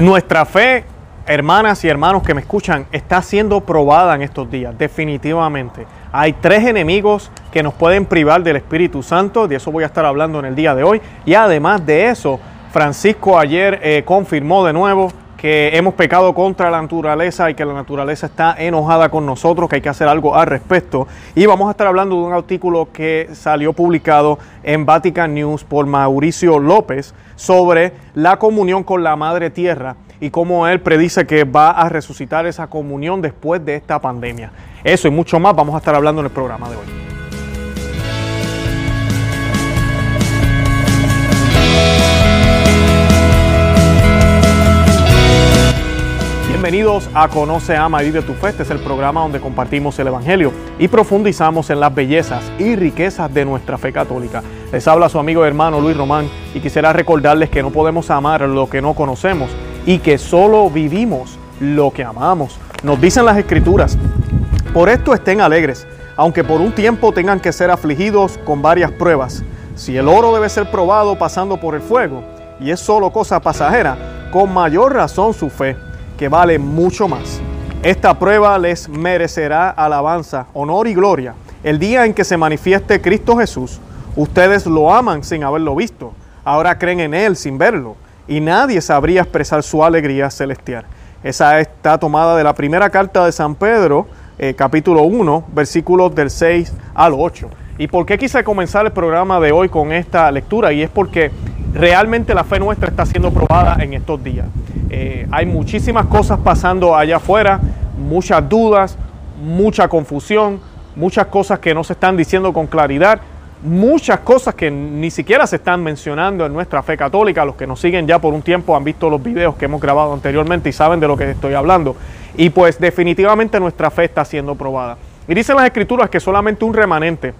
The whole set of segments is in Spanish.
Nuestra fe, hermanas y hermanos que me escuchan, está siendo probada en estos días, definitivamente. Hay tres enemigos que nos pueden privar del Espíritu Santo, de eso voy a estar hablando en el día de hoy. Y además de eso, Francisco ayer eh, confirmó de nuevo que hemos pecado contra la naturaleza y que la naturaleza está enojada con nosotros, que hay que hacer algo al respecto. Y vamos a estar hablando de un artículo que salió publicado en Vatican News por Mauricio López sobre la comunión con la Madre Tierra y cómo él predice que va a resucitar esa comunión después de esta pandemia. Eso y mucho más vamos a estar hablando en el programa de hoy. Bienvenidos a Conoce, Ama y Vive tu Fe. Este es el programa donde compartimos el Evangelio y profundizamos en las bellezas y riquezas de nuestra fe católica. Les habla su amigo y hermano Luis Román y quisiera recordarles que no podemos amar lo que no conocemos y que solo vivimos lo que amamos. Nos dicen las escrituras, por esto estén alegres, aunque por un tiempo tengan que ser afligidos con varias pruebas. Si el oro debe ser probado pasando por el fuego y es solo cosa pasajera, con mayor razón su fe que vale mucho más. Esta prueba les merecerá alabanza, honor y gloria. El día en que se manifieste Cristo Jesús, ustedes lo aman sin haberlo visto, ahora creen en Él sin verlo, y nadie sabría expresar su alegría celestial. Esa está tomada de la primera carta de San Pedro, eh, capítulo 1, versículos del 6 al 8. ¿Y por qué quise comenzar el programa de hoy con esta lectura? Y es porque realmente la fe nuestra está siendo probada en estos días. Eh, hay muchísimas cosas pasando allá afuera, muchas dudas, mucha confusión, muchas cosas que no se están diciendo con claridad, muchas cosas que ni siquiera se están mencionando en nuestra fe católica. Los que nos siguen ya por un tiempo han visto los videos que hemos grabado anteriormente y saben de lo que estoy hablando. Y pues definitivamente nuestra fe está siendo probada. Y dicen las escrituras que solamente un remanente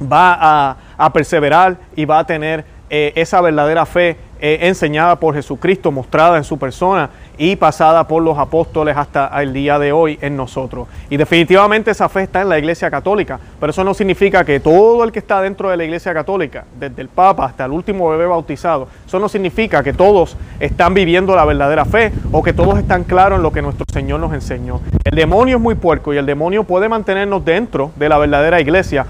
va a, a perseverar y va a tener eh, esa verdadera fe eh, enseñada por Jesucristo, mostrada en su persona y pasada por los apóstoles hasta el día de hoy en nosotros. Y definitivamente esa fe está en la Iglesia Católica, pero eso no significa que todo el que está dentro de la Iglesia Católica, desde el Papa hasta el último bebé bautizado, eso no significa que todos están viviendo la verdadera fe o que todos están claros en lo que nuestro Señor nos enseñó. El demonio es muy puerco y el demonio puede mantenernos dentro de la verdadera iglesia,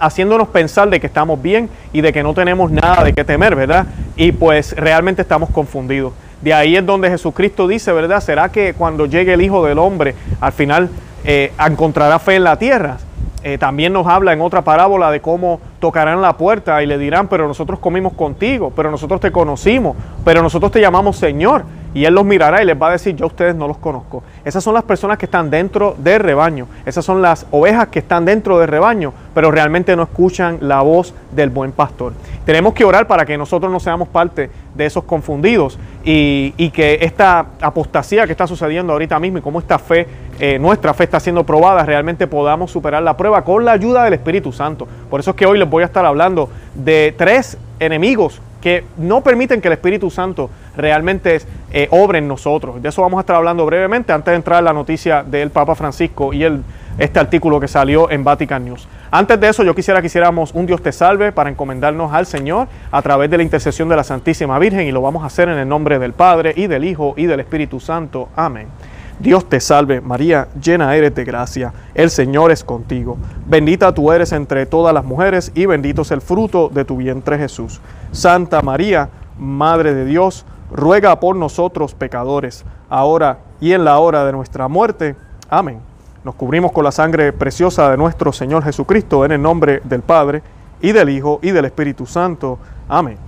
haciéndonos pensar de que estamos bien y de que no tenemos nada de qué temer, ¿verdad? Y pues realmente estamos confundidos. De ahí es donde Jesucristo dice, ¿verdad? ¿Será que cuando llegue el Hijo del Hombre al final eh, encontrará fe en la tierra? Eh, también nos habla en otra parábola de cómo tocarán la puerta y le dirán, pero nosotros comimos contigo, pero nosotros te conocimos, pero nosotros te llamamos Señor. Y Él los mirará y les va a decir, yo a ustedes no los conozco. Esas son las personas que están dentro del rebaño. Esas son las ovejas que están dentro del rebaño, pero realmente no escuchan la voz del buen pastor. Tenemos que orar para que nosotros no seamos parte de esos confundidos y, que esta apostasía que está sucediendo ahorita mismo y cómo esta fe, eh, nuestra fe está siendo probada, realmente podamos superar la prueba con la ayuda del Espíritu Santo. Por eso es que hoy les voy a estar hablando de tres enemigos que no permiten que el Espíritu Santo realmente eh, obre en nosotros. De eso vamos a estar hablando brevemente antes de entrar en la noticia del Papa Francisco y el, este artículo que salió en Vatican News. Antes de eso, yo quisiera que hiciéramos un Dios te salve para encomendarnos al Señor a través de la intercesión de la Santísima Virgen y lo vamos a hacer en el nombre del Padre y del Hijo y del Espíritu Santo. Amén. Dios te salve María, llena eres de gracia, el Señor es contigo. Bendita tú eres entre todas las mujeres y bendito es el fruto de tu vientre Jesús. Santa María, Madre de Dios, ruega por nosotros pecadores, ahora y en la hora de nuestra muerte. Amén. Nos cubrimos con la sangre preciosa de nuestro Señor Jesucristo en el nombre del Padre y del Hijo y del Espíritu Santo. Amén.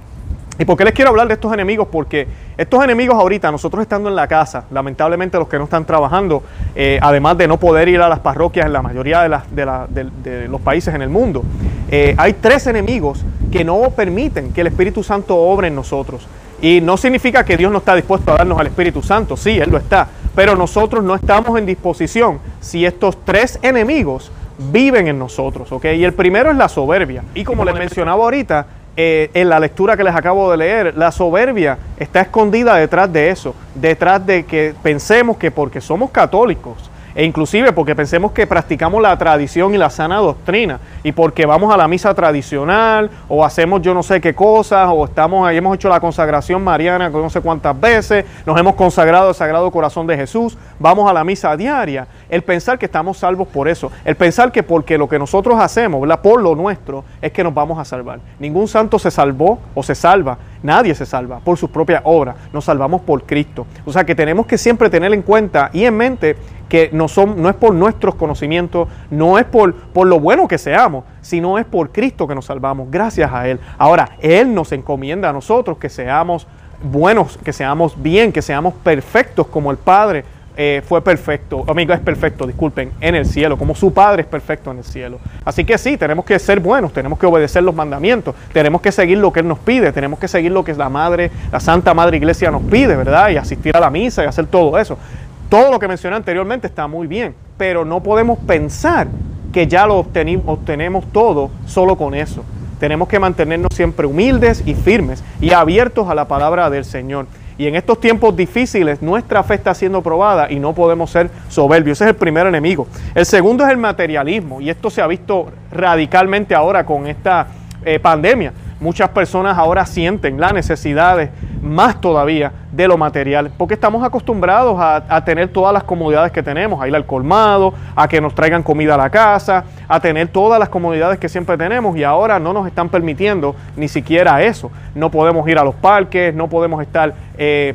¿Y por qué les quiero hablar de estos enemigos? Porque estos enemigos ahorita, nosotros estando en la casa, lamentablemente los que no están trabajando, eh, además de no poder ir a las parroquias en la mayoría de, los países en el mundo, eh, hay tres enemigos que no permiten que el Espíritu Santo obre en nosotros. Y no significa que Dios no está dispuesto a darnos al Espíritu Santo, sí, Él lo está, pero nosotros no estamos en disposición si estos tres enemigos viven en nosotros, ¿ok? Y el primero es la soberbia. Y como les mencionaba ahorita, eh, en la lectura que les acabo de leer, la soberbia está escondida detrás de eso, detrás de que pensemos que porque somos católicos E inclusive porque pensemos que practicamos la tradición y la sana doctrina y porque vamos a la misa tradicional o hacemos yo no sé qué cosas o estamos ahí, hemos hecho la consagración mariana no sé cuántas veces, nos hemos consagrado al Sagrado Corazón de Jesús, vamos a la misa diaria. El pensar que estamos salvos por eso, el pensar que porque lo que nosotros hacemos, ¿verdad? por lo nuestro, es que nos vamos a salvar. Ningún santo se salvó o se salva Nadie se salva por su propia obra, nos salvamos por Cristo. O sea que tenemos que siempre tener en cuenta y en mente que no, son, no es por nuestros conocimientos, no es por, por lo bueno que seamos, sino es por Cristo que nos salvamos, gracias a Él. Ahora, Él nos encomienda a nosotros que seamos buenos, que seamos bien, que seamos perfectos como el Padre eh, fue perfecto, amigo es perfecto, disculpen, en el cielo, como su Padre es perfecto en el cielo. Así que sí, tenemos que ser buenos, tenemos que obedecer los mandamientos, tenemos que seguir lo que Él nos pide, tenemos que seguir lo que la Madre, la Santa Madre Iglesia nos pide, ¿verdad? Y asistir a la misa y hacer todo eso. Todo lo que mencioné anteriormente está muy bien, pero no podemos pensar que ya lo obtenemos todo solo con eso. Tenemos que mantenernos siempre humildes y firmes y abiertos a la palabra del Señor. Y en estos tiempos difíciles nuestra fe está siendo probada y no podemos ser soberbios. Ese es el primer enemigo. El segundo es el materialismo y esto se ha visto radicalmente ahora con esta eh, pandemia. Muchas personas ahora sienten la necesidad más todavía de lo material, porque estamos acostumbrados a, tener todas las comodidades que tenemos, a ir al colmado, a que nos traigan comida a la casa, a tener todas las comodidades que siempre tenemos y ahora no nos están permitiendo ni siquiera eso. No podemos ir a los parques, no podemos estar... Eh,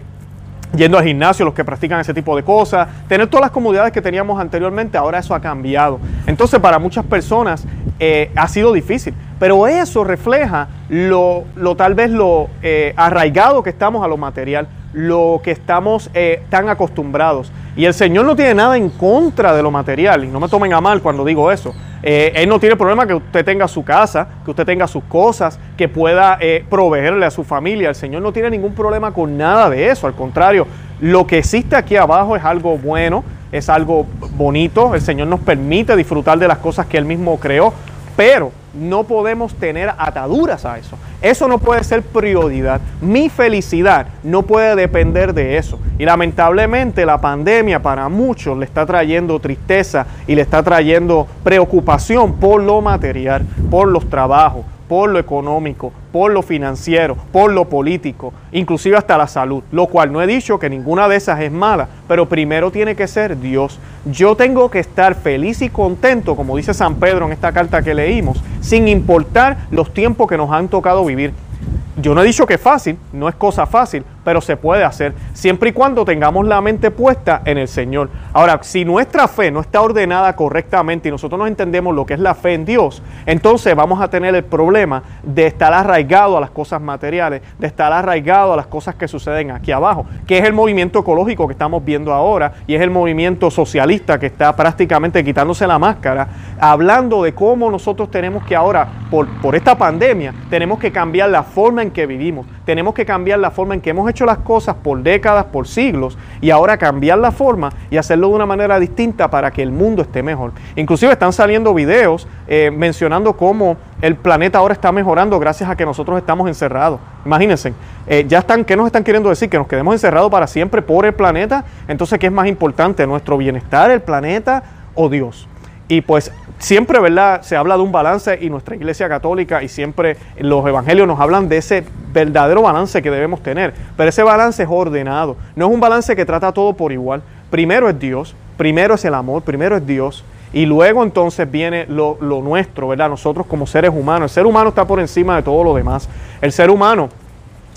yendo al gimnasio, los que practican ese tipo de cosas, tener todas las comodidades que teníamos anteriormente, ahora eso ha cambiado. Entonces para muchas personas eh, ha sido difícil. Pero eso refleja lo, tal vez lo eh, arraigado que estamos a lo material, lo que estamos eh, tan acostumbrados. Y el Señor no tiene nada en contra de lo material, y no me tomen a mal cuando digo eso. Eh, él no tiene problema que usted tenga su casa, que usted tenga sus cosas, que pueda proveerle a su familia. El Señor no tiene ningún problema con nada de eso. Al contrario, lo que existe aquí abajo es algo bueno, es algo bonito. El Señor nos permite disfrutar de las cosas que Él mismo creó. Pero no podemos tener ataduras a eso. Eso no puede ser prioridad. Mi felicidad no puede depender de eso. Y lamentablemente la pandemia para muchos le está trayendo tristeza y le está trayendo preocupación por lo material, por los trabajos, por lo económico, por lo financiero, por lo político, inclusive hasta la salud, lo cual no he dicho que ninguna de esas es mala, pero primero tiene que ser Dios. Yo tengo que estar feliz y contento, como dice San Pedro en esta carta que leímos, sin importar los tiempos que nos han tocado vivir. Yo no he dicho que es fácil, no es cosa fácil, pero se puede hacer siempre y cuando tengamos la mente puesta en el Señor. Ahora, si nuestra fe no está ordenada correctamente y nosotros no entendemos lo que es la fe en Dios, entonces vamos a tener el problema de estar arraigado a las cosas materiales, de estar arraigado a las cosas que suceden aquí abajo, que es el movimiento ecológico que estamos viendo ahora y es el movimiento socialista que está prácticamente quitándose la máscara, hablando de cómo nosotros tenemos que ahora, por, por esta pandemia, tenemos que cambiar la forma en que vivimos, tenemos que cambiar la forma en que hemos hecho las cosas por décadas, por siglos, y ahora cambiar la forma y hacerlo de una manera distinta para que el mundo esté mejor. Inclusive están saliendo videos eh, mencionando cómo el planeta ahora está mejorando gracias a que nosotros estamos encerrados. Imagínense, eh, ya están, ¿qué nos están queriendo decir? Que nos quedemos encerrados para siempre por el planeta. Entonces, ¿qué es más importante? ¿Nuestro bienestar, el planeta o Dios? Y pues siempre, ¿verdad? Se habla de un balance y nuestra Iglesia Católica y siempre los evangelios nos hablan de ese verdadero balance que debemos tener. Pero ese balance es ordenado. No es un balance que trata todo por igual. Primero es Dios, primero es el amor, primero es Dios. Y luego entonces viene lo, lo nuestro, ¿verdad? Nosotros como seres humanos. El ser humano está por encima de todo lo demás. El ser humano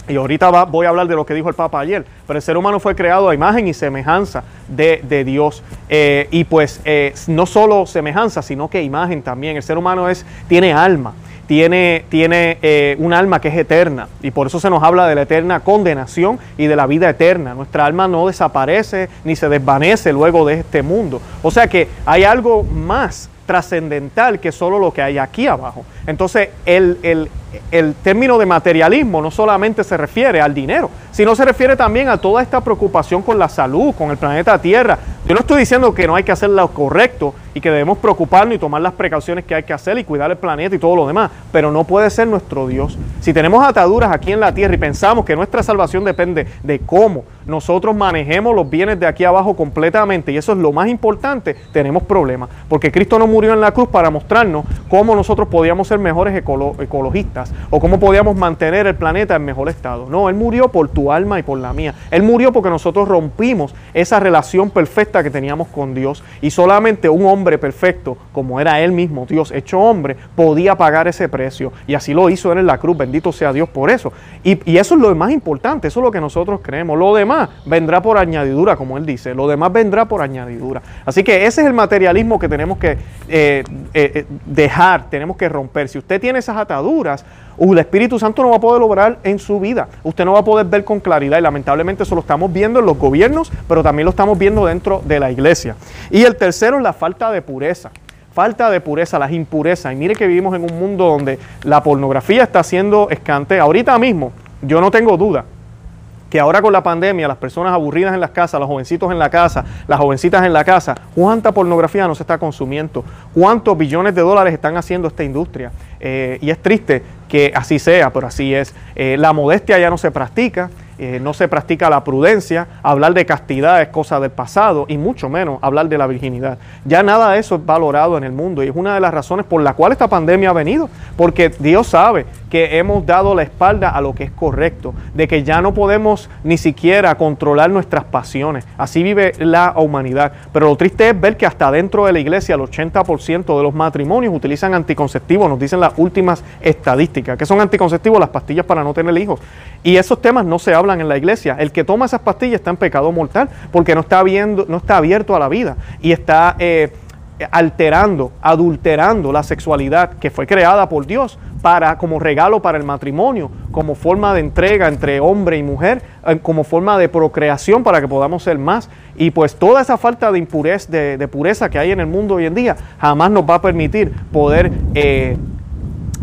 y ahorita voy a hablar de lo que dijo el Papa ayer, pero el ser humano fue creado a imagen y semejanza de, Dios. Eh, y pues eh, no solo semejanza, sino que imagen también. El ser humano es, tiene alma, tiene, tiene eh, un alma que es eterna. Y por eso se nos habla de la eterna condenación y de la vida eterna. Nuestra alma no desaparece ni se desvanece luego de este mundo. O sea que hay algo más trascendental que solo lo que hay aquí abajo. Entonces, el, el, el, término de materialismo no solamente se refiere al dinero, sino se refiere también a toda esta preocupación con la salud, con el planeta Tierra, Yo no estoy diciendo que no hay que hacer lo correcto y que debemos preocuparnos y tomar las precauciones que hay que hacer y cuidar el planeta y todo lo demás, pero no puede ser nuestro Dios. Si tenemos ataduras aquí en la tierra y pensamos que nuestra salvación depende de cómo nosotros manejemos los bienes de aquí abajo completamente, y eso es lo más importante, tenemos problemas, porque Cristo no murió en la cruz para mostrarnos cómo nosotros podíamos ser mejores ecologistas o cómo podíamos mantener el planeta en mejor estado. No, Él murió por tu alma y por la mía. Él murió porque nosotros rompimos esa relación perfecta que teníamos con Dios y solamente un hombre perfecto, como era Él mismo, Dios hecho hombre, podía pagar ese precio. Y así lo hizo Él en la cruz, bendito sea Dios por eso. Y, eso es lo más importante, eso es lo que nosotros creemos. Lo demás vendrá por añadidura, como Él dice, lo demás vendrá por añadidura. Así que ese es el materialismo que tenemos que eh, eh, dejar, tenemos que romper. Si usted tiene esas ataduras, el Espíritu Santo no va a poder lograr en su vida. Usted no va a poder ver con claridad y lamentablemente eso lo estamos viendo en los gobiernos, pero también lo estamos viendo dentro de la iglesia. Y el tercero es la falta de pureza. Falta de pureza, las impurezas. Y mire que vivimos en un mundo donde la pornografía está siendo escante. Ahorita mismo, yo no tengo duda que ahora con la pandemia, las personas aburridas en las casas, los jovencitos en la casa, las jovencitas en la casa, cuánta pornografía no se está consumiendo, cuántos billones de dólares están haciendo esta industria. Eh, y es triste que así sea, pero así es. Eh, la modestia ya no se practica. Eh, no se practica la prudencia, hablar de castidad es cosa del pasado y mucho menos hablar de la virginidad. Ya nada de eso es valorado en el mundo y es una de las razones por la cual esta pandemia ha venido, porque Dios sabe que hemos dado la espalda a lo que es correcto, de que ya no podemos ni siquiera controlar nuestras pasiones. Así vive la humanidad. Pero lo triste es ver que hasta dentro de la iglesia el 80% de los matrimonios utilizan anticonceptivos, nos dicen las últimas estadísticas, que son anticonceptivos las pastillas para no tener hijos. Y esos temas no se hablan en la iglesia. El que toma esas pastillas está en pecado mortal porque no está, viendo, no está abierto a la vida y está eh, alterando, adulterando la sexualidad que fue creada por Dios para, como regalo para el matrimonio, como forma de entrega entre hombre y mujer, eh, como forma de procreación para que podamos ser más. Y pues toda esa falta de impureza, de, pureza que hay en el mundo hoy en día jamás nos va a permitir poder eh,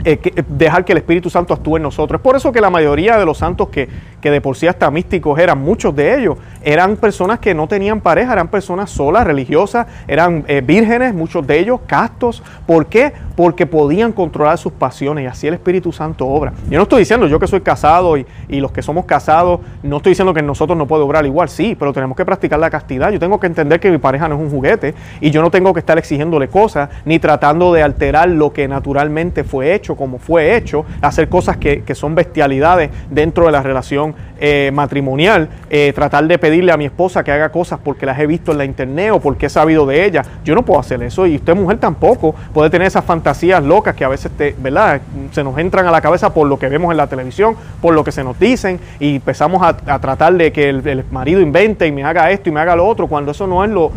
eh, eh, dejar que el Espíritu Santo actúe en nosotros. Es por eso que la mayoría de los santos que, que, de por sí hasta místicos eran, muchos de ellos, eran personas que no tenían pareja, eran personas solas, religiosas, eran eh, vírgenes, muchos de ellos castos. ¿Por qué? Porque podían controlar sus pasiones y así el Espíritu Santo obra. Yo no estoy diciendo, yo que soy casado y, los que somos casados, no estoy diciendo que nosotros no puede obrar igual, sí, pero tenemos que practicar la castidad. Yo tengo que entender que mi pareja no es un juguete y yo no tengo que estar exigiéndole cosas ni tratando de alterar lo que naturalmente fue hecho como fue hecho, hacer cosas que, son bestialidades dentro de la relación eh, matrimonial, eh, tratar de pedirle a mi esposa que haga cosas porque las he visto en la internet o porque he sabido de ella. Yo no puedo hacer eso y usted mujer tampoco puede tener esas fantasías locas que a veces te, ¿verdad? se nos entran a la cabeza por lo que vemos en la televisión, por lo que se nos dicen y empezamos a, tratar de que el, marido invente y me haga esto y me haga lo otro, cuando eso no es lo,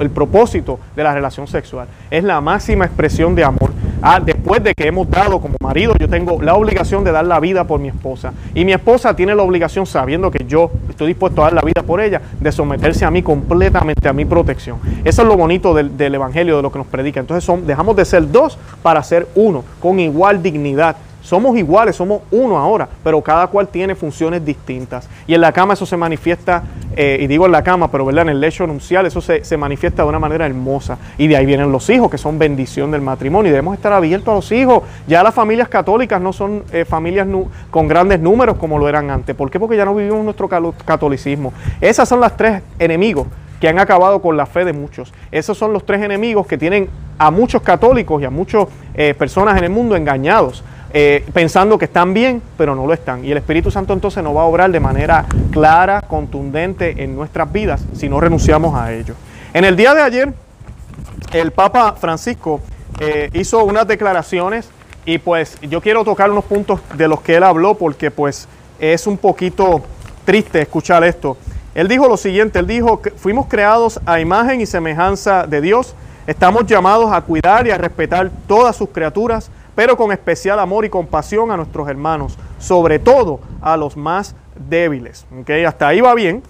el propósito de la relación sexual. Es la máxima expresión de amor. Ah, después de que hemos dado como marido, yo tengo la obligación de dar la vida por mi esposa. Y mi esposa tiene la obligación, sabiendo que yo estoy dispuesto a dar la vida por ella, de someterse a mí completamente, a mi protección. Eso es lo bonito del, Evangelio, de lo que nos predica. Entonces dejamos de ser dos para ser uno, con igual dignidad. Somos iguales, somos uno ahora, pero cada cual tiene funciones distintas. Y en la cama eso se manifiesta, eh, y digo en la cama, pero ¿verdad? en el lecho nupcial eso se, manifiesta de una manera hermosa. Y de ahí vienen los hijos, que son bendición del matrimonio. Y debemos estar abiertos a los hijos. Ya las familias católicas no son eh, familias con grandes números como lo eran antes. ¿Por qué? Porque ya no vivimos nuestro catolicismo. Esas son las tres enemigos que han acabado con la fe de muchos. Esos son los tres enemigos que tienen a muchos católicos y a muchas eh, personas en el mundo engañados. Eh, pensando que están bien, pero no lo están. Y el Espíritu Santo entonces no va a obrar de manera clara, contundente en nuestras vidas si no renunciamos a ello. En el día de ayer, el Papa Francisco eh, hizo unas declaraciones y pues yo quiero tocar unos puntos de los que él habló porque pues es un poquito triste escuchar esto. Él dijo lo siguiente, él dijo que fuimos creados a imagen y semejanza de Dios, estamos llamados a cuidar y a respetar todas sus criaturas, pero con especial amor y compasión a nuestros hermanos, sobre todo a los más débiles. ¿Okay? Hasta ahí va bien.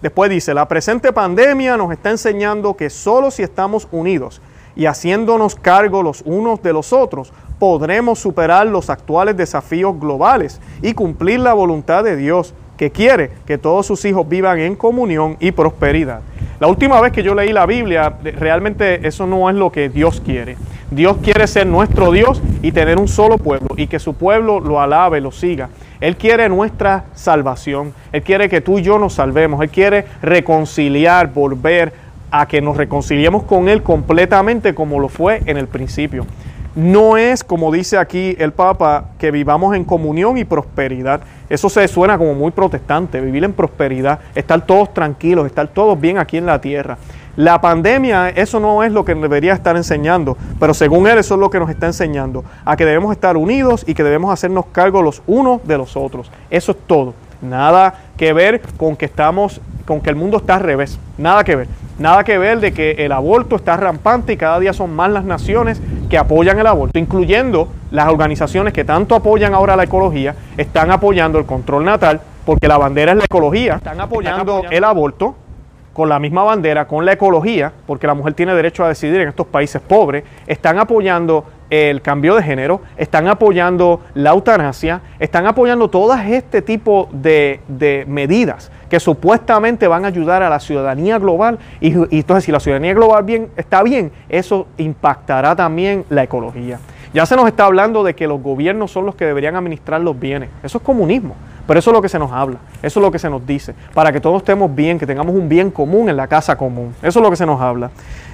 Después dice, la presente pandemia nos está enseñando que solo si estamos unidos y haciéndonos cargo los unos de los otros, podremos superar los actuales desafíos globales y cumplir la voluntad de Dios, que quiere que todos sus hijos vivan en comunión y prosperidad. La última vez que yo leí la Biblia, realmente eso no es lo que Dios quiere. Dios quiere ser nuestro Dios y tener un solo pueblo y que su pueblo lo alabe, lo siga. Él quiere nuestra salvación. Él quiere que tú y yo nos salvemos. Él quiere reconciliar, volver a que nos reconciliemos con Él completamente como lo fue en el principio. No es, como dice aquí el Papa, que vivamos en comunión y prosperidad. Eso se suena como muy protestante, vivir en prosperidad, estar todos tranquilos, estar todos bien aquí en la tierra. La pandemia, eso no es lo que debería estar enseñando, pero según él eso es lo que nos está enseñando, a que debemos estar unidos y que debemos hacernos cargo los unos de los otros. Eso es todo. Nada que ver con que estamos, con que el mundo está al revés. Nada que ver. Nada que ver de que el aborto está rampante y cada día son más las naciones que apoyan el aborto, incluyendo las organizaciones que tanto apoyan ahora la ecología, están apoyando el control natal, porque la bandera es la ecología, están apoyando, el aborto con la misma bandera, con la ecología, porque la mujer tiene derecho a decidir en estos países pobres, están apoyando el cambio de género, están apoyando la eutanasia, están apoyando todas este tipo de, medidas que supuestamente van a ayudar a la ciudadanía global y, y, entonces si la ciudadanía global bien, está bien, eso impactará también la ecología. Ya se nos está hablando de que los gobiernos son los que deberían administrar los bienes. Eso es comunismo. Pero eso es lo que se nos habla, eso es lo que se nos dice, para que todos estemos bien, que tengamos un bien común en la casa común. Eso es lo que se nos habla.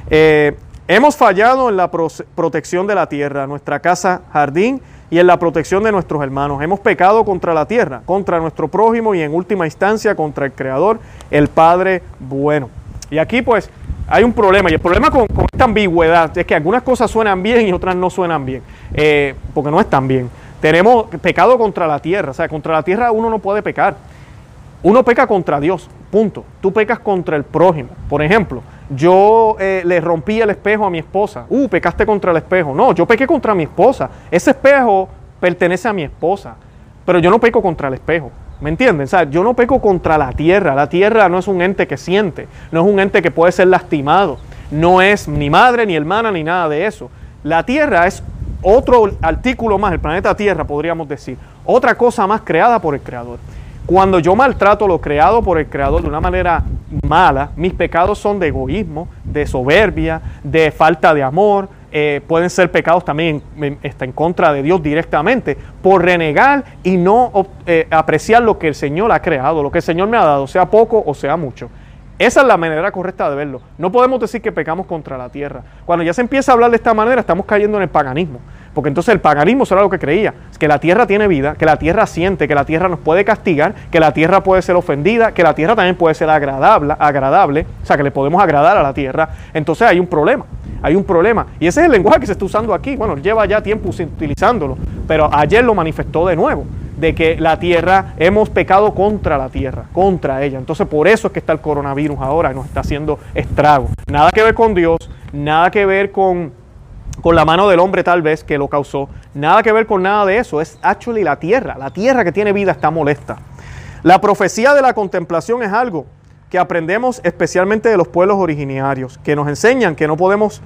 Eh, hemos fallado en la protección de la tierra, nuestra casa jardín y en la protección de nuestros hermanos. Hemos pecado contra la tierra, contra nuestro prójimo y en última instancia contra el Creador, el Padre bueno. Y aquí pues hay un problema, y el problema con, esta ambigüedad es que algunas cosas suenan bien y otras no suenan bien, eh, porque no están bien. Tenemos pecado contra la tierra, o sea, contra la tierra uno no puede pecar. Uno peca contra Dios, punto. Tú pecas contra el prójimo. Por ejemplo, yo eh, le rompí el espejo a mi esposa. Uh, pecaste contra el espejo. No, yo pequé contra mi esposa. Ese espejo pertenece a mi esposa, pero yo no peco contra el espejo. ¿Me entienden? O yo no peco contra la tierra. La tierra no es un ente que siente, no es un ente que puede ser lastimado. No es ni madre, ni hermana, ni nada de eso. La tierra es otro artículo más, el planeta Tierra, podríamos decir, otra cosa más creada por el Creador. Cuando yo maltrato lo creado por el Creador de una manera mala, mis pecados son de egoísmo, de soberbia, de falta de amor, eh, pueden ser pecados también en, en, contra de Dios directamente, por renegar y no eh, apreciar lo que el Señor ha creado, lo que el Señor me ha dado, sea poco o sea mucho. Esa es la manera correcta de verlo. No podemos decir que pecamos contra la tierra. Cuando ya se empieza a hablar de esta manera, estamos cayendo en el paganismo. Porque entonces el paganismo era lo que creía, que la tierra tiene vida, que la tierra siente, que la tierra nos puede castigar, que la tierra puede ser ofendida, que la tierra también puede ser agradable, agradable, o sea, que le podemos agradar a la tierra. Entonces hay un problema, hay un problema. Y ese es el lenguaje que se está usando aquí. Bueno, lleva ya tiempo utilizándolo, pero ayer lo manifestó de nuevo de que la tierra, hemos pecado contra la tierra, contra ella. Entonces por eso es que está el coronavirus ahora y nos está haciendo estrago. Nada que ver con Dios, nada que ver con, con la mano del hombre tal vez que lo causó, nada que ver con nada de eso. Es actually la tierra, la tierra que tiene vida está molesta. La profecía de la contemplación es algo que aprendemos especialmente de los pueblos originarios, que nos enseñan que no podemos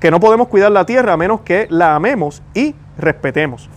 que no podemos cuidar la tierra a menos que la amemos y respetemos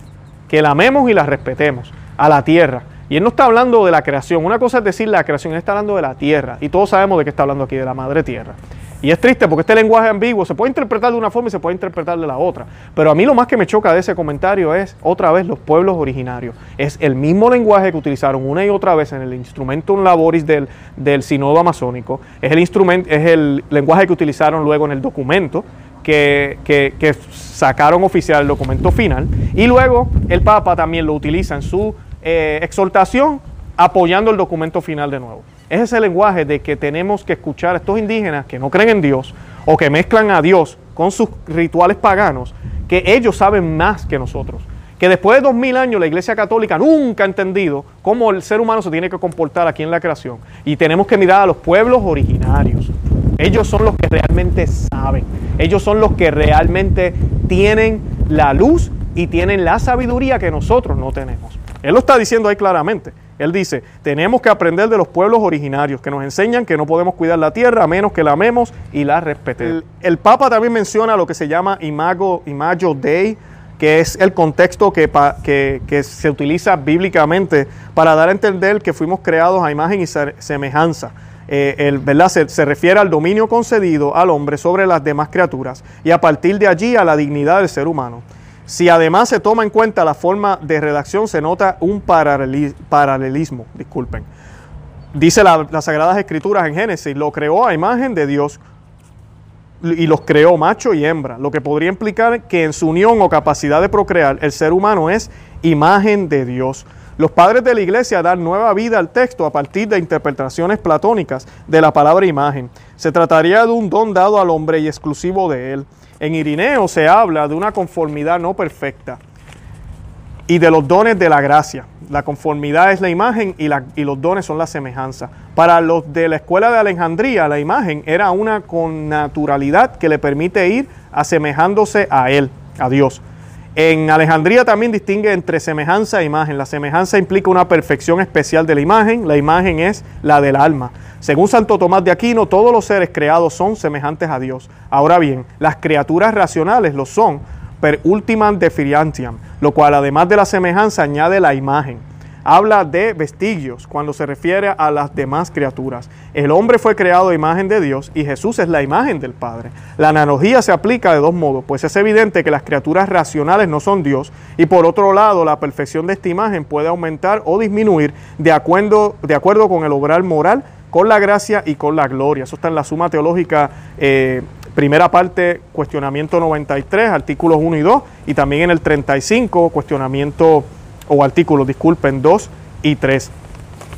que la amemos y la respetemos a la tierra. Y él no está hablando de la creación. Una cosa es decir la creación, él está hablando de la tierra. Y todos sabemos de qué está hablando aquí, de la madre tierra. Y es triste porque este lenguaje ambiguo se puede interpretar de una forma y se puede interpretar de la otra. Pero a mí lo más que me choca de ese comentario es, otra vez, los pueblos originarios. Es el mismo lenguaje que utilizaron una y otra vez en el Instrumentum Laboris del, del Sinodo Amazónico. Es el, instrumento, es el lenguaje que utilizaron luego en el documento que, sacaron oficial el documento final. Y luego el Papa también lo utiliza en su eh, exhortación apoyando el documento final de nuevo. Es ese lenguaje de que tenemos que escuchar a estos indígenas que no creen en Dios o que mezclan a Dios con sus rituales paganos, que ellos saben más que nosotros. Que después de dos mil años la Iglesia Católica nunca ha entendido cómo el ser humano se tiene que comportar aquí en la creación. Y tenemos que mirar a los pueblos originarios. Ellos son los que realmente saben. Ellos son los que realmente tienen la luz y tienen la sabiduría que nosotros no tenemos. Él lo está diciendo ahí claramente. Él dice, tenemos que aprender de los pueblos originarios que nos enseñan que no podemos cuidar la tierra a menos que la amemos y la respetemos. El, Papa también menciona lo que se llama imago, imago Dei, que es el contexto que, que, que, se utiliza bíblicamente para dar a entender que fuimos creados a imagen y semejanza. el, ¿verdad? Se, se, refiere al dominio concedido al hombre sobre las demás criaturas y a partir de allí a la dignidad del ser humano. Si además se toma en cuenta la forma de redacción, se nota un paralelismo. Disculpen. Dice la, las Sagradas Escrituras en Génesis, lo creó a imagen de Dios y los creó macho y hembra, lo que podría implicar que en su unión o capacidad de procrear el ser humano es imagen de Dios. Los padres de la iglesia dan nueva vida al texto a partir de interpretaciones platónicas de la palabra imagen. Se trataría de un don dado al hombre y exclusivo de él. En Irineo se habla de una conformidad no perfecta y de los dones de la gracia. La conformidad es la imagen y, los dones son la semejanza. Para los de la escuela de Alejandría, la imagen era una connaturalidad que le permite ir asemejándose a Él, a Dios. En Alejandría también distingue entre semejanza e imagen. La semejanza implica una perfección especial de la imagen, la imagen es la del alma. Según Santo Tomás de Aquino, todos los seres creados son semejantes a Dios. Ahora bien, las criaturas racionales lo son per ultimam deferiantiam, lo cual además de la semejanza añade la imagen. Habla de vestigios cuando se refiere a las demás criaturas. El hombre fue creado a imagen de Dios y Jesús es la imagen del Padre. La analogía se aplica de dos modos, pues es evidente que las criaturas racionales no son Dios y por otro lado la perfección de esta imagen puede aumentar o disminuir de acuerdo, de acuerdo con el obrar moral con la gracia y con la gloria. Eso está en la Suma Teológica, eh, primera parte, cuestionamiento 93, artículos 1 y 2, y también en el 35, cuestionamiento, o artículos, disculpen, 2 y 3.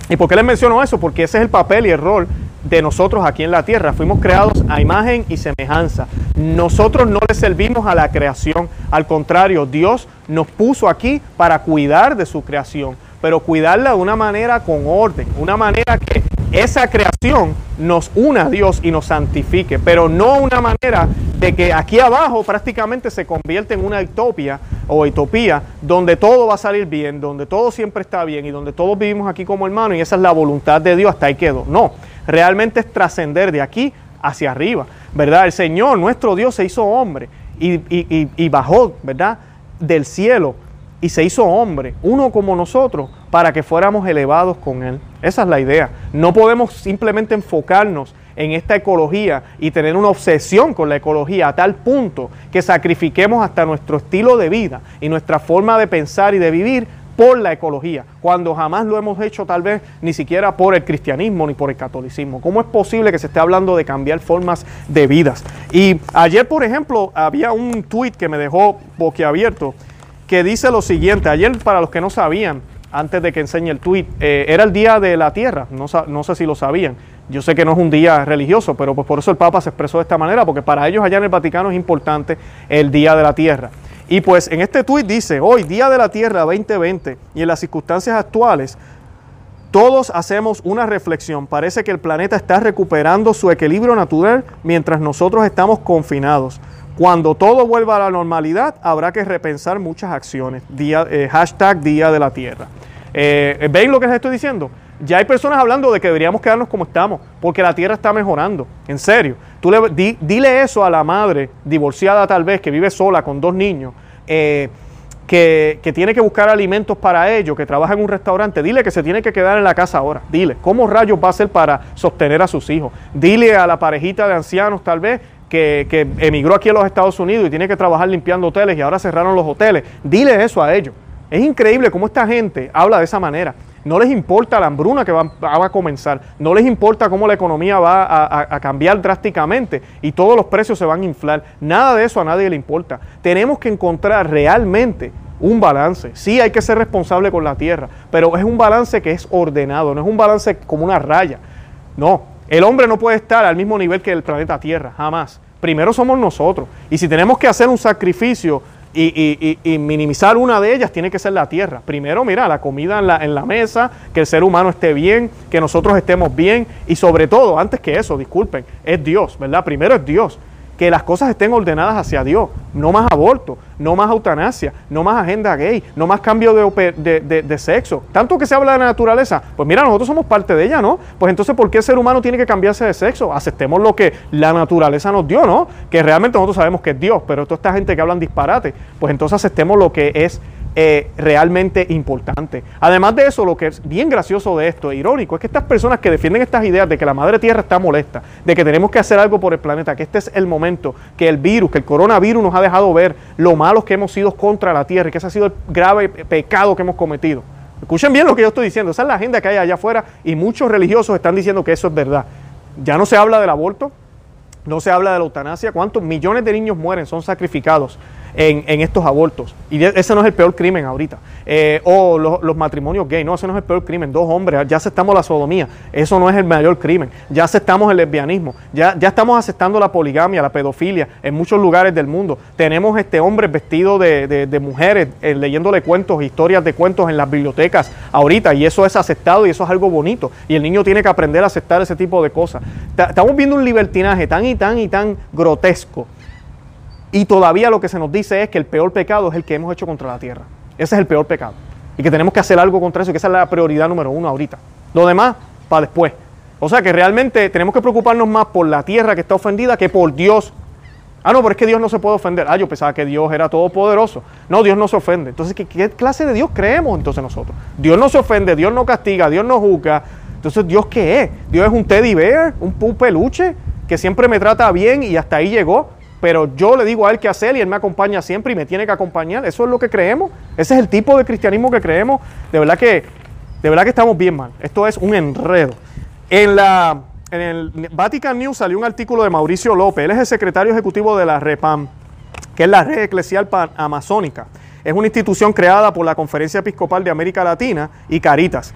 ¿Y por qué les menciono eso? Porque ese es el papel y el rol de nosotros aquí en la tierra. Fuimos creados a imagen y semejanza. Nosotros no le servimos a la creación. Al contrario, Dios nos puso aquí para cuidar de su creación, pero cuidarla de una manera con orden, una manera que esa creación nos una a Dios y nos santifique, pero no una manera de que aquí abajo prácticamente se convierte en una utopía o utopía donde todo va a salir bien, donde todo siempre está bien y donde todos vivimos aquí como hermanos y esa es la voluntad de Dios, hasta ahí quedó. No, realmente es trascender de aquí hacia arriba, ¿verdad? El Señor, nuestro Dios, se hizo hombre y, y bajó, ¿verdad? Del cielo y se hizo hombre, uno como nosotros, para que fuéramos elevados con Él. Esa es la idea. No podemos simplemente enfocarnos en esta ecología y tener una obsesión con la ecología a tal punto que sacrifiquemos hasta nuestro estilo de vida y nuestra forma de pensar y de vivir por la ecología, cuando jamás lo hemos hecho tal vez ni siquiera por el cristianismo ni por el catolicismo. ¿Cómo es posible que se esté hablando de cambiar formas de vidas? Y ayer, por ejemplo, había un tuit que me dejó boquiabierto que dice lo siguiente, ayer para los que no sabían, antes de que enseñe el tweet, eh, era el Día de la Tierra, no, no, sé si lo sabían. Yo sé que no es un día religioso, pero pues por eso el Papa se expresó de esta manera, porque para ellos allá en el Vaticano es importante el Día de la Tierra. Y pues en este tuit dice, hoy, Día de la Tierra 2020, y en las circunstancias actuales, todos hacemos una reflexión. Parece que el planeta está recuperando su equilibrio natural mientras nosotros estamos confinados. Cuando todo vuelva a la normalidad, habrá que repensar muchas acciones. Eh, hashtag Día de la Tierra. Eh, ¿Ven lo que les estoy diciendo? Ya hay personas hablando de que deberíamos quedarnos como estamos, porque la tierra está mejorando. En serio. Tú le, dile eso a la madre divorciada tal vez, que vive sola con dos niños, eh, que, que, tiene que buscar alimentos para ellos, que trabaja en un restaurante. Dile que se tiene que quedar en la casa ahora. Dile, ¿cómo rayos va a ser para sostener a sus hijos? Dile a la parejita de ancianos tal vez que, emigró aquí a los Estados Unidos y tiene que trabajar limpiando hoteles y ahora cerraron los hoteles. Dile eso a ellos. Es increíble cómo esta gente habla de esa manera. No les importa la hambruna que va, a comenzar, no les importa cómo la economía va a, a, cambiar drásticamente y todos los precios se van a inflar. Nada de eso a nadie le importa. Tenemos que encontrar realmente un balance. Sí hay que ser responsable con la tierra, pero es un balance que es ordenado, no es un balance como una raya. No, el hombre no puede estar al mismo nivel que el planeta Tierra, jamás. Primero somos nosotros. Y si tenemos que hacer un sacrificio y, minimizar una de ellas, tiene que ser la Tierra. Primero, mira, la comida en la, en la mesa, que el ser humano esté bien, que nosotros estemos bien. Y sobre todo, antes que eso, disculpen, es Dios, ¿verdad? Primero es Dios que las cosas estén ordenadas hacia Dios. No más aborto, no más eutanasia, no más agenda gay, no más cambio de, sexo. Tanto que se habla de la naturaleza, pues mira, nosotros somos parte de ella, ¿no? Pues entonces, ¿por qué el ser humano tiene que cambiarse de sexo? Aceptemos lo que la naturaleza nos dio, ¿no? Que realmente nosotros sabemos que es Dios, pero toda esta gente que hablan disparate, pues entonces aceptemos lo que es eh, realmente importante. Además de eso, lo que es bien gracioso de esto, e irónico, es que estas personas que defienden estas ideas de que la madre tierra está molesta, de que tenemos que hacer algo por el planeta, que este es el momento, que el virus, que el coronavirus nos ha dejado ver lo malos que hemos sido contra la tierra y que ese ha sido el grave pecado que hemos cometido. Escuchen bien lo que yo estoy diciendo, esa es la agenda que hay allá afuera y muchos religiosos están diciendo que eso es verdad. Ya no se habla del aborto, no se habla de la eutanasia, cuántos millones de niños mueren, son sacrificados en, estos abortos. Y ese no es el peor crimen ahorita. Eh, o los, matrimonios gay, no, ese no es el peor crimen. Dos hombres, ya aceptamos la sodomía, eso no es el mayor crimen. Ya aceptamos el lesbianismo, ya, ya estamos aceptando la poligamia, la pedofilia en muchos lugares del mundo. Tenemos este hombres vestidos de, mujeres, eh, leyéndole cuentos, historias de cuentos en las bibliotecas ahorita, y eso es aceptado y eso es algo bonito. Y el niño tiene que aprender a aceptar ese tipo de cosas. Estamos viendo un libertinaje tan y tan y tan grotesco y todavía lo que se nos dice es que el peor pecado es el que hemos hecho contra la tierra. Ese es el peor pecado. Y que tenemos que hacer algo contra eso, y que esa es la prioridad número uno ahorita. Lo demás, para después. O sea que realmente tenemos que preocuparnos más por la tierra que está ofendida que por Dios. Ah, no, pero es que Dios no se puede ofender. Ah, yo pensaba que Dios era todopoderoso. No, Dios no se ofende. Entonces, ¿qué, clase de Dios creemos entonces nosotros? Dios no se ofende, Dios no castiga, Dios no juzga. Entonces, ¿Dios qué es? ¿Dios es un teddy bear, un peluche que siempre me trata bien y hasta ahí llegó? Pero yo le digo a él qué hacer y él me acompaña siempre y me tiene que acompañar. Eso es lo que creemos. Ese es el tipo de cristianismo que creemos. De verdad que, de verdad que estamos bien mal. Esto es un enredo. En, la, en el Vatican News salió un artículo de Mauricio López. Él es el secretario ejecutivo de la REPAM, que es la Red Eclesial Amazónica. Es una institución creada por la Conferencia Episcopal de América Latina y Caritas.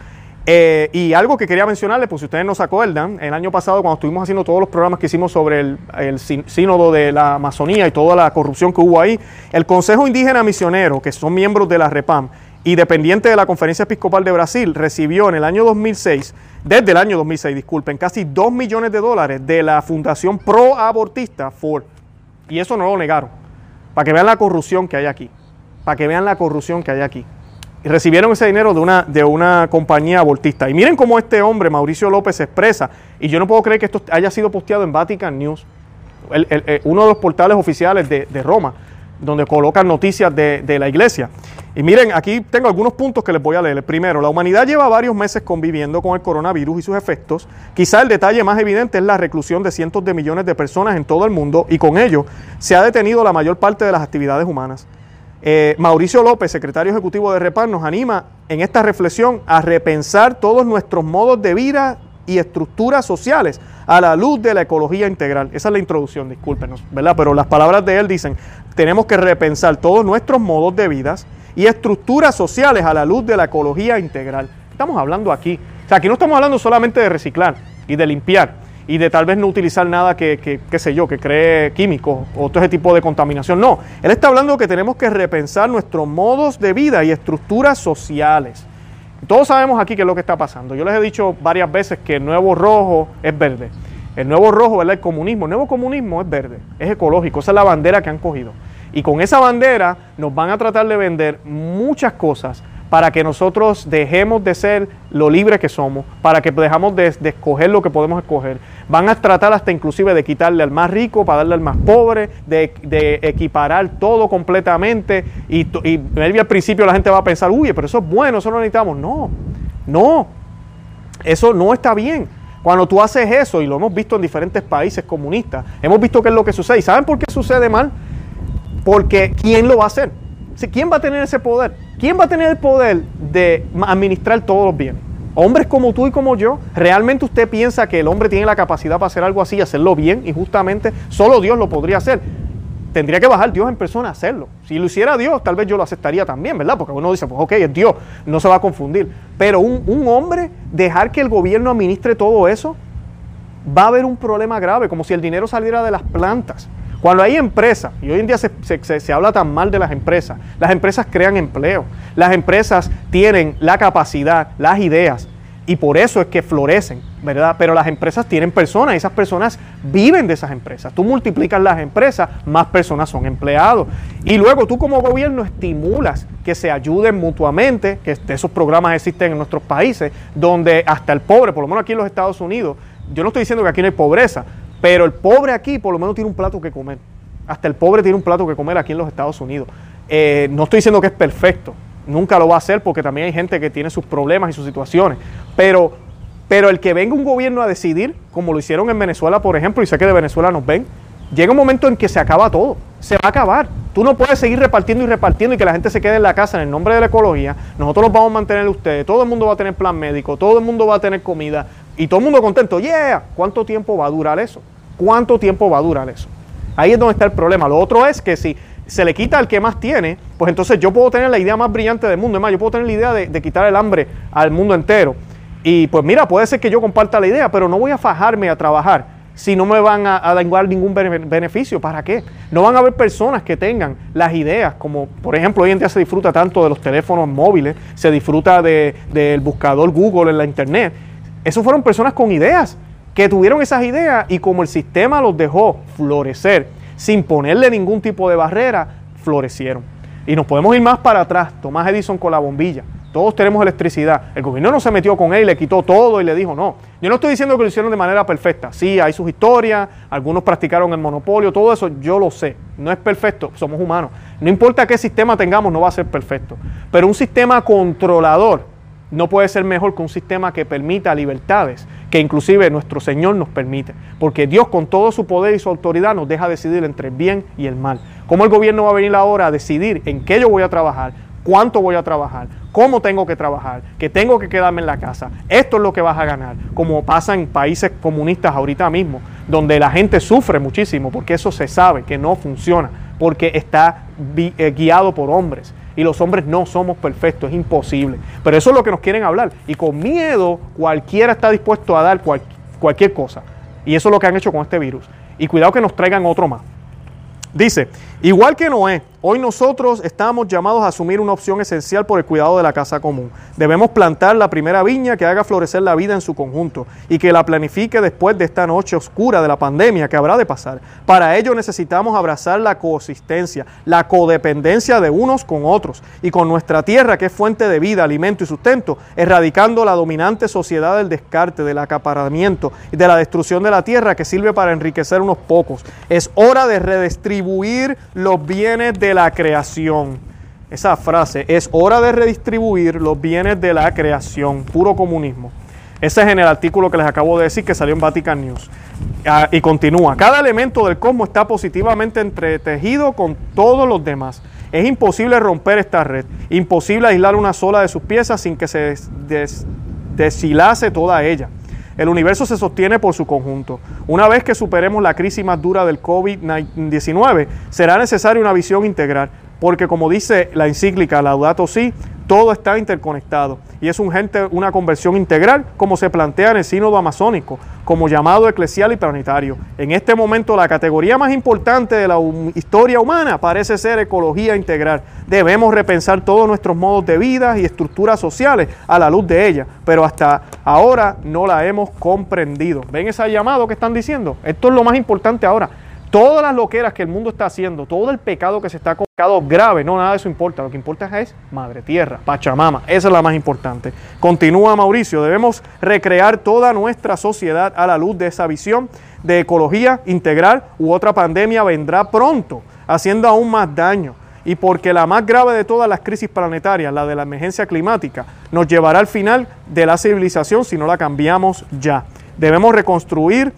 Eh, y algo que quería mencionarles, pues si ustedes no se acuerdan, el año pasado cuando estuvimos haciendo todos los programas que hicimos sobre el, sínodo de la Amazonía y toda la corrupción que hubo ahí, el Consejo Indígena Misionero, que son miembros de la REPAM y dependiente de la Conferencia Episcopal de Brasil, recibió en el año 2006, desde el año 2006, disculpen, casi 2 millones de dólares de la Fundación Pro-Abortista Ford. Y eso no lo negaron. Para que vean la corrupción que hay aquí. Para que vean la corrupción que hay aquí recibieron ese dinero de una, de una compañía abortista. Y miren cómo este hombre, Mauricio López, se expresa, y yo no puedo creer que esto haya sido posteado en Vatican News, uno de los portales oficiales de, Roma, donde colocan noticias de, de, la iglesia. Y miren, aquí tengo algunos puntos que les voy a leer. primero, la humanidad lleva varios meses conviviendo con el coronavirus y sus efectos. Quizá el detalle más evidente es la reclusión de cientos de millones de personas en todo el mundo y con ello se ha detenido la mayor parte de las actividades humanas. Eh, Mauricio López, secretario ejecutivo de REPAR, nos anima en esta reflexión a repensar todos nuestros modos de vida y estructuras sociales a la luz de la ecología integral. Esa es la introducción, discúlpenos, ¿verdad? Pero las palabras de él dicen, tenemos que repensar todos nuestros modos de vida y estructuras sociales a la luz de la ecología integral. Estamos hablando aquí. O sea, aquí no estamos hablando solamente de reciclar y de limpiar y de tal vez no utilizar nada que, qué sé yo, que cree químicos o todo ese tipo de contaminación. No, él está hablando que tenemos que repensar nuestros modos de vida y estructuras sociales. Todos sabemos aquí qué es lo que está pasando. Yo les he dicho varias veces que el nuevo rojo es verde. El nuevo rojo es el comunismo. El nuevo comunismo es verde, es ecológico. Esa es la bandera que han cogido. Y con esa bandera nos van a tratar de vender muchas cosas para que nosotros dejemos de ser lo libre que somos, para que dejamos de, escoger lo que podemos escoger. Van a tratar hasta inclusive de quitarle al más rico para darle al más pobre, de, equiparar todo completamente. Y, y al principio la gente va a pensar, uy, pero eso es bueno, eso no necesitamos. No, no, eso no está bien. Cuando tú haces eso, y lo hemos visto en diferentes países comunistas, hemos visto qué es lo que sucede. ¿Y saben por qué sucede mal? Porque ¿quién lo va a hacer? ¿Quién va a tener ese poder? ¿Quién va a tener el poder de administrar todos los bienes? Hombres como tú y como yo, ¿realmente usted piensa que el hombre tiene la capacidad para hacer algo así, hacerlo bien y justamente solo Dios lo podría hacer? Tendría que bajar Dios en persona a hacerlo. Si lo hiciera Dios, tal vez yo lo aceptaría también, ¿verdad? Porque uno dice, pues ok, es Dios, no se va a confundir. Pero un, un hombre, dejar que el gobierno administre todo eso, va a haber un problema grave, como si el dinero saliera de las plantas. Cuando hay empresas, y hoy en día se, habla tan mal de las empresas, las empresas crean empleo, las empresas tienen la capacidad, las ideas, y por eso es que florecen, ¿verdad? Pero las empresas tienen personas esas personas viven de esas empresas. Tú multiplicas las empresas, más personas son empleados. Y luego tú como gobierno estimulas que se ayuden mutuamente, que esos programas existen en nuestros países, donde hasta el pobre, por lo menos aquí en los Estados Unidos, yo no estoy diciendo que aquí no hay pobreza, pero el pobre aquí por lo menos tiene un plato que comer. Hasta el pobre tiene un plato que comer aquí en los Estados Unidos. Eh, no estoy diciendo que es perfecto, nunca lo va a hacer porque también hay gente que tiene sus problemas y sus situaciones. Pero, pero el que venga un gobierno a decidir, como lo hicieron en Venezuela, por ejemplo, y sé que de Venezuela nos ven, llega un momento en que se acaba todo, se va a acabar. Tú no puedes seguir repartiendo y repartiendo y que la gente se quede en la casa en el nombre de la ecología. Nosotros los vamos a mantener ustedes, todo el mundo va a tener plan médico, todo el mundo va a tener comida y todo el mundo contento. Yeah, ¿cuánto tiempo va a durar eso? ¿Cuánto tiempo va a durar eso? Ahí es donde está el problema. Lo otro es que si se le quita al que más tiene, pues entonces yo puedo tener la idea más brillante del mundo. Es más, yo puedo tener la idea de, quitar el hambre al mundo entero. Y pues mira, puede ser que yo comparta la idea, pero no voy a fajarme a trabajar si no me van a, dar ningún beneficio? ¿Para qué? No van a haber personas que tengan las ideas, como por ejemplo hoy en día se disfruta tanto de los teléfonos móviles, se disfruta del buscador Google en la Internet. Esos fueron personas con ideas, que tuvieron esas ideas y como el sistema los dejó florecer sin ponerle ningún tipo de barrera, florecieron. Y nos podemos ir más para atrás, Tomás Edison con la bombilla. Todos tenemos electricidad. El gobierno no se metió con él y le quitó todo y le dijo no. Yo no estoy diciendo que lo hicieron de manera perfecta. Sí, hay sus historias, algunos practicaron el monopolio, todo eso yo lo sé. No es perfecto, somos humanos. No importa qué sistema tengamos, no va a ser perfecto. Pero un sistema controlador no puede ser mejor que un sistema que permita libertades, que inclusive nuestro Señor nos permite. Porque Dios con todo su poder y su autoridad nos deja decidir entre el bien y el mal. ¿Cómo el gobierno va a venir ahora a decidir en qué yo voy a trabajar? cuánto voy a trabajar, cómo tengo que trabajar, que tengo que quedarme en la casa. Esto es lo que vas a ganar, como pasa en países comunistas ahorita mismo, donde la gente sufre muchísimo porque eso se sabe que no funciona, porque está eh, guiado por hombres. Y los hombres no somos perfectos, es imposible. Pero eso es lo que nos quieren hablar. Y con miedo cualquiera está dispuesto a dar cualquier cosa. Y eso es lo que han hecho con este virus. Y cuidado que nos traigan otro más. Dice, igual que Noé, Hoy nosotros estamos llamados a asumir una opción esencial por el cuidado de la casa común. Debemos plantar la primera viña que haga florecer la vida en su conjunto y que la planifique después de esta noche oscura de la pandemia que habrá de pasar. Para ello necesitamos abrazar la coexistencia, la codependencia de unos con otros y con nuestra tierra que es fuente de vida, alimento y sustento, erradicando la dominante sociedad del descarte, del acaparamiento y de la destrucción de la tierra que sirve para enriquecer unos pocos. Es hora de redistribuir los bienes de la creación. Esa frase, es hora de redistribuir los bienes de la creación, puro comunismo. Ese es en el artículo que les acabo de decir que salió en Vatican News. Ah, y continúa, cada elemento del cosmos está positivamente entretejido con todos los demás. Es imposible romper esta red, imposible aislar una sola de sus piezas sin que se deshilase toda ella. El universo se sostiene por su conjunto. Una vez que superemos la crisis más dura del COVID-19, será necesaria una visión integral, porque como dice la encíclica Laudato Si, todo está interconectado y es una conversión integral como se plantea en el sínodo amazónico, como llamado eclesial y planetario. En este momento la categoría más importante de la historia humana parece ser ecología integral. Debemos repensar todos nuestros modos de vida y estructuras sociales a la luz de ella, pero hasta ahora no la hemos comprendido. ¿Ven ese llamado que están diciendo? Esto es lo más importante ahora todas las loqueras que el mundo está haciendo, todo el pecado que se está pecado grave, no, nada de eso importa. Lo que importa es Madre Tierra, Pachamama. Esa es la más importante. Continúa Mauricio, debemos recrear toda nuestra sociedad a la luz de esa visión de ecología integral u otra pandemia vendrá pronto, haciendo aún más daño. Y porque la más grave de todas las crisis planetarias, la de la emergencia climática, nos llevará al final de la civilización si no la cambiamos ya. Debemos reconstruir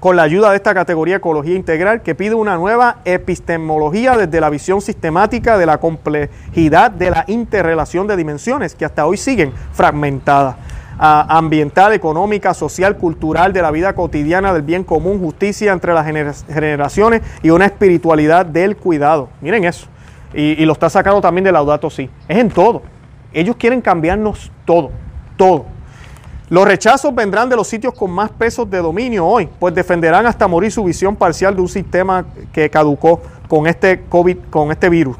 con la ayuda de esta categoría Ecología Integral que pide una nueva epistemología desde la visión sistemática de la complejidad de la interrelación de dimensiones que hasta hoy siguen fragmentadas. ambiental, económica, social, cultural, de la vida cotidiana, del bien común, justicia entre las generaciones y una espiritualidad del cuidado. Miren eso. Y, lo está sacando también de Laudato Si. Es en todo. Ellos quieren cambiarnos todo, todo. Los rechazos vendrán de los sitios con más pesos de dominio hoy, pues defenderán hasta morir su visión parcial de un sistema que caducó con este COVID, con este virus,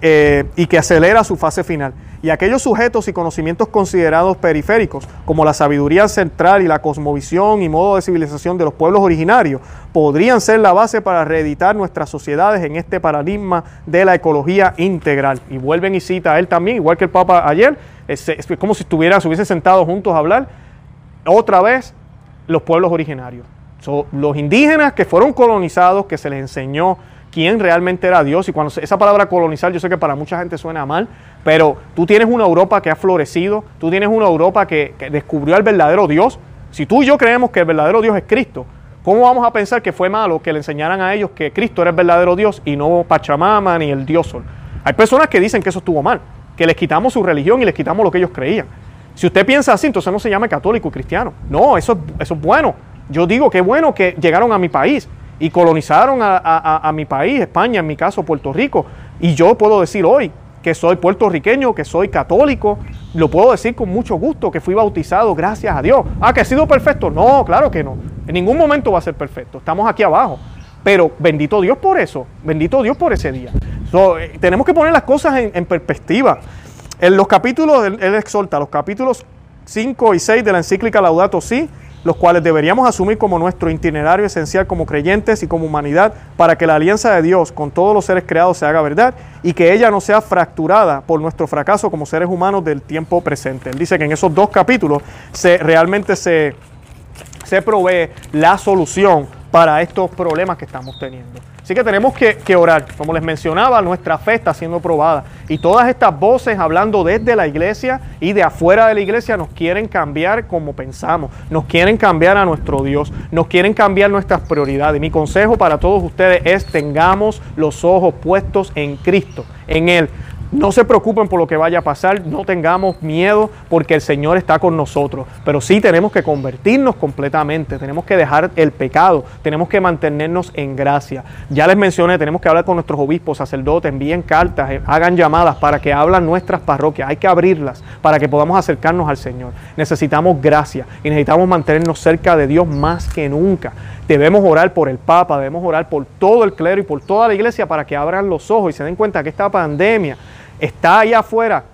eh, y que acelera su fase final. Y aquellos sujetos y conocimientos considerados periféricos, como la sabiduría central y la cosmovisión y modo de civilización de los pueblos originarios, podrían ser la base para reeditar nuestras sociedades en este paradigma de la ecología integral. Y vuelven y cita a él también, igual que el Papa ayer, es, es como si estuvieran, se hubiesen sentado juntos a hablar otra vez los pueblos originarios. los indígenas que fueron colonizados, que se les enseñó quién realmente era Dios. Y cuando esa palabra colonizar, yo sé que para mucha gente suena mal, pero tú tienes una Europa que ha florecido, tú tienes una Europa que, que descubrió al verdadero Dios. Si tú y yo creemos que el verdadero Dios es Cristo, ¿cómo vamos a pensar que fue malo que le enseñaran a ellos que Cristo era el verdadero Dios y no Pachamama ni el Dios Sol? Hay personas que dicen que eso estuvo mal, que les quitamos su religión y les quitamos lo que ellos creían. Si usted piensa así, entonces no se llama católico cristiano. No, eso, eso es bueno. Yo digo que bueno que llegaron a mi país y colonizaron a, mi país, España, en mi caso Puerto Rico. Y yo puedo decir hoy que soy puertorriqueño, que soy católico, lo puedo decir con mucho gusto, que fui bautizado gracias a Dios. Ah, que he sido perfecto. No, claro que no. En ningún momento va a ser perfecto. Estamos aquí abajo. Pero bendito Dios por eso, bendito Dios por ese día. Eh, tenemos que poner las cosas en, perspectiva. En los capítulos, él, él, exhorta, los capítulos 5 y 6 de la encíclica Laudato Si, los cuales deberíamos asumir como nuestro itinerario esencial como creyentes y como humanidad para que la alianza de Dios con todos los seres creados se haga verdad y que ella no sea fracturada por nuestro fracaso como seres humanos del tiempo presente. Él dice que en esos dos capítulos se, realmente se, se provee la solución para estos problemas que estamos teniendo. Así que tenemos que, orar. Como les mencionaba, nuestra fe está siendo probada. Y todas estas voces hablando desde la iglesia y de afuera de la iglesia nos quieren cambiar como pensamos. Nos quieren cambiar a nuestro Dios. Nos quieren cambiar nuestras prioridades. Mi consejo para todos ustedes es tengamos los ojos puestos en Cristo, en Él. No se preocupen por lo que vaya a pasar, no tengamos miedo porque el Señor está con nosotros, pero sí tenemos que convertirnos completamente, tenemos que dejar el pecado, tenemos que mantenernos en gracia. Ya les mencioné, tenemos que hablar con nuestros obispos, sacerdotes, envíen cartas, eh, hagan llamadas para que hablan nuestras parroquias, hay que abrirlas para que podamos acercarnos al Señor. Necesitamos gracia y necesitamos mantenernos cerca de Dios más que nunca. Debemos orar por el Papa, debemos orar por todo el clero y por toda la iglesia para que abran los ojos y se den cuenta que esta pandemia está allá afuera,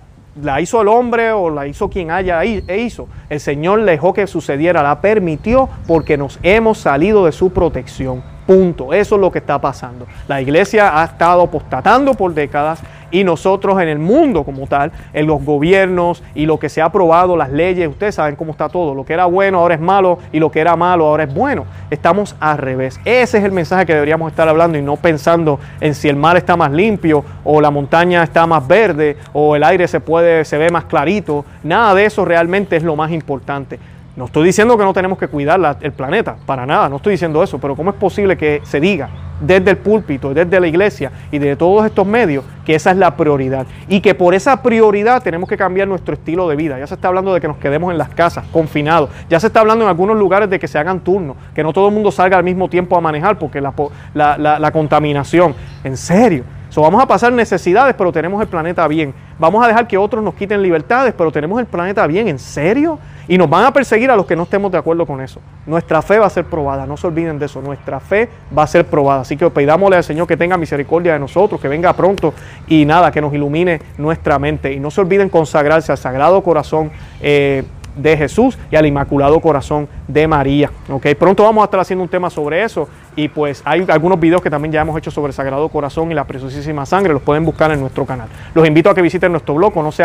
la hizo el hombre o la hizo quien haya e hizo. El Señor dejó que sucediera, la permitió porque nos hemos salido de su protección. Punto. Eso es lo que está pasando. La iglesia ha estado apostatando por décadas y nosotros en el mundo como tal, en los gobiernos y lo que se ha aprobado, las leyes, ustedes saben cómo está todo. Lo que era bueno ahora es malo y lo que era malo ahora es bueno. Estamos al revés. Ese es el mensaje que deberíamos estar hablando y no pensando en si el mar está más limpio o la montaña está más verde o el aire se puede se ve más clarito. Nada de eso realmente es lo más importante. No estoy diciendo que no tenemos que cuidar el planeta, para nada, no estoy diciendo eso, pero ¿cómo es posible que se diga desde el púlpito, desde la iglesia y de todos estos medios que esa es la prioridad? Y que por esa prioridad tenemos que cambiar nuestro estilo de vida. Ya se está hablando de que nos quedemos en las casas, confinados. Ya se está hablando en algunos lugares de que se hagan turnos, que no todo el mundo salga al mismo tiempo a manejar porque la, contaminación. En serio. So, vamos a pasar necesidades, pero tenemos el planeta bien. Vamos a dejar que otros nos quiten libertades, pero tenemos el planeta bien. ¿En serio? Y nos van a perseguir a los que no estemos de acuerdo con eso. Nuestra fe va a ser probada, no se olviden de eso. Nuestra fe va a ser probada. Así que pidámosle al Señor que tenga misericordia de nosotros, que venga pronto y nada, que nos ilumine nuestra mente. Y no se olviden consagrarse al Sagrado Corazón. Eh, de Jesús y al Inmaculado Corazón de María. ¿okay? Pronto vamos a estar haciendo un tema sobre eso y pues hay algunos videos que también ya hemos hecho sobre el Sagrado Corazón y la Preciosísima Sangre, los pueden buscar en nuestro canal. Los invito a que visiten nuestro blog, no se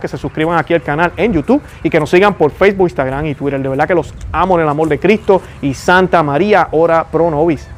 que se suscriban aquí al canal en YouTube y que nos sigan por Facebook, Instagram y Twitter. De verdad que los amo en el amor de Cristo y Santa María, ora pro nobis.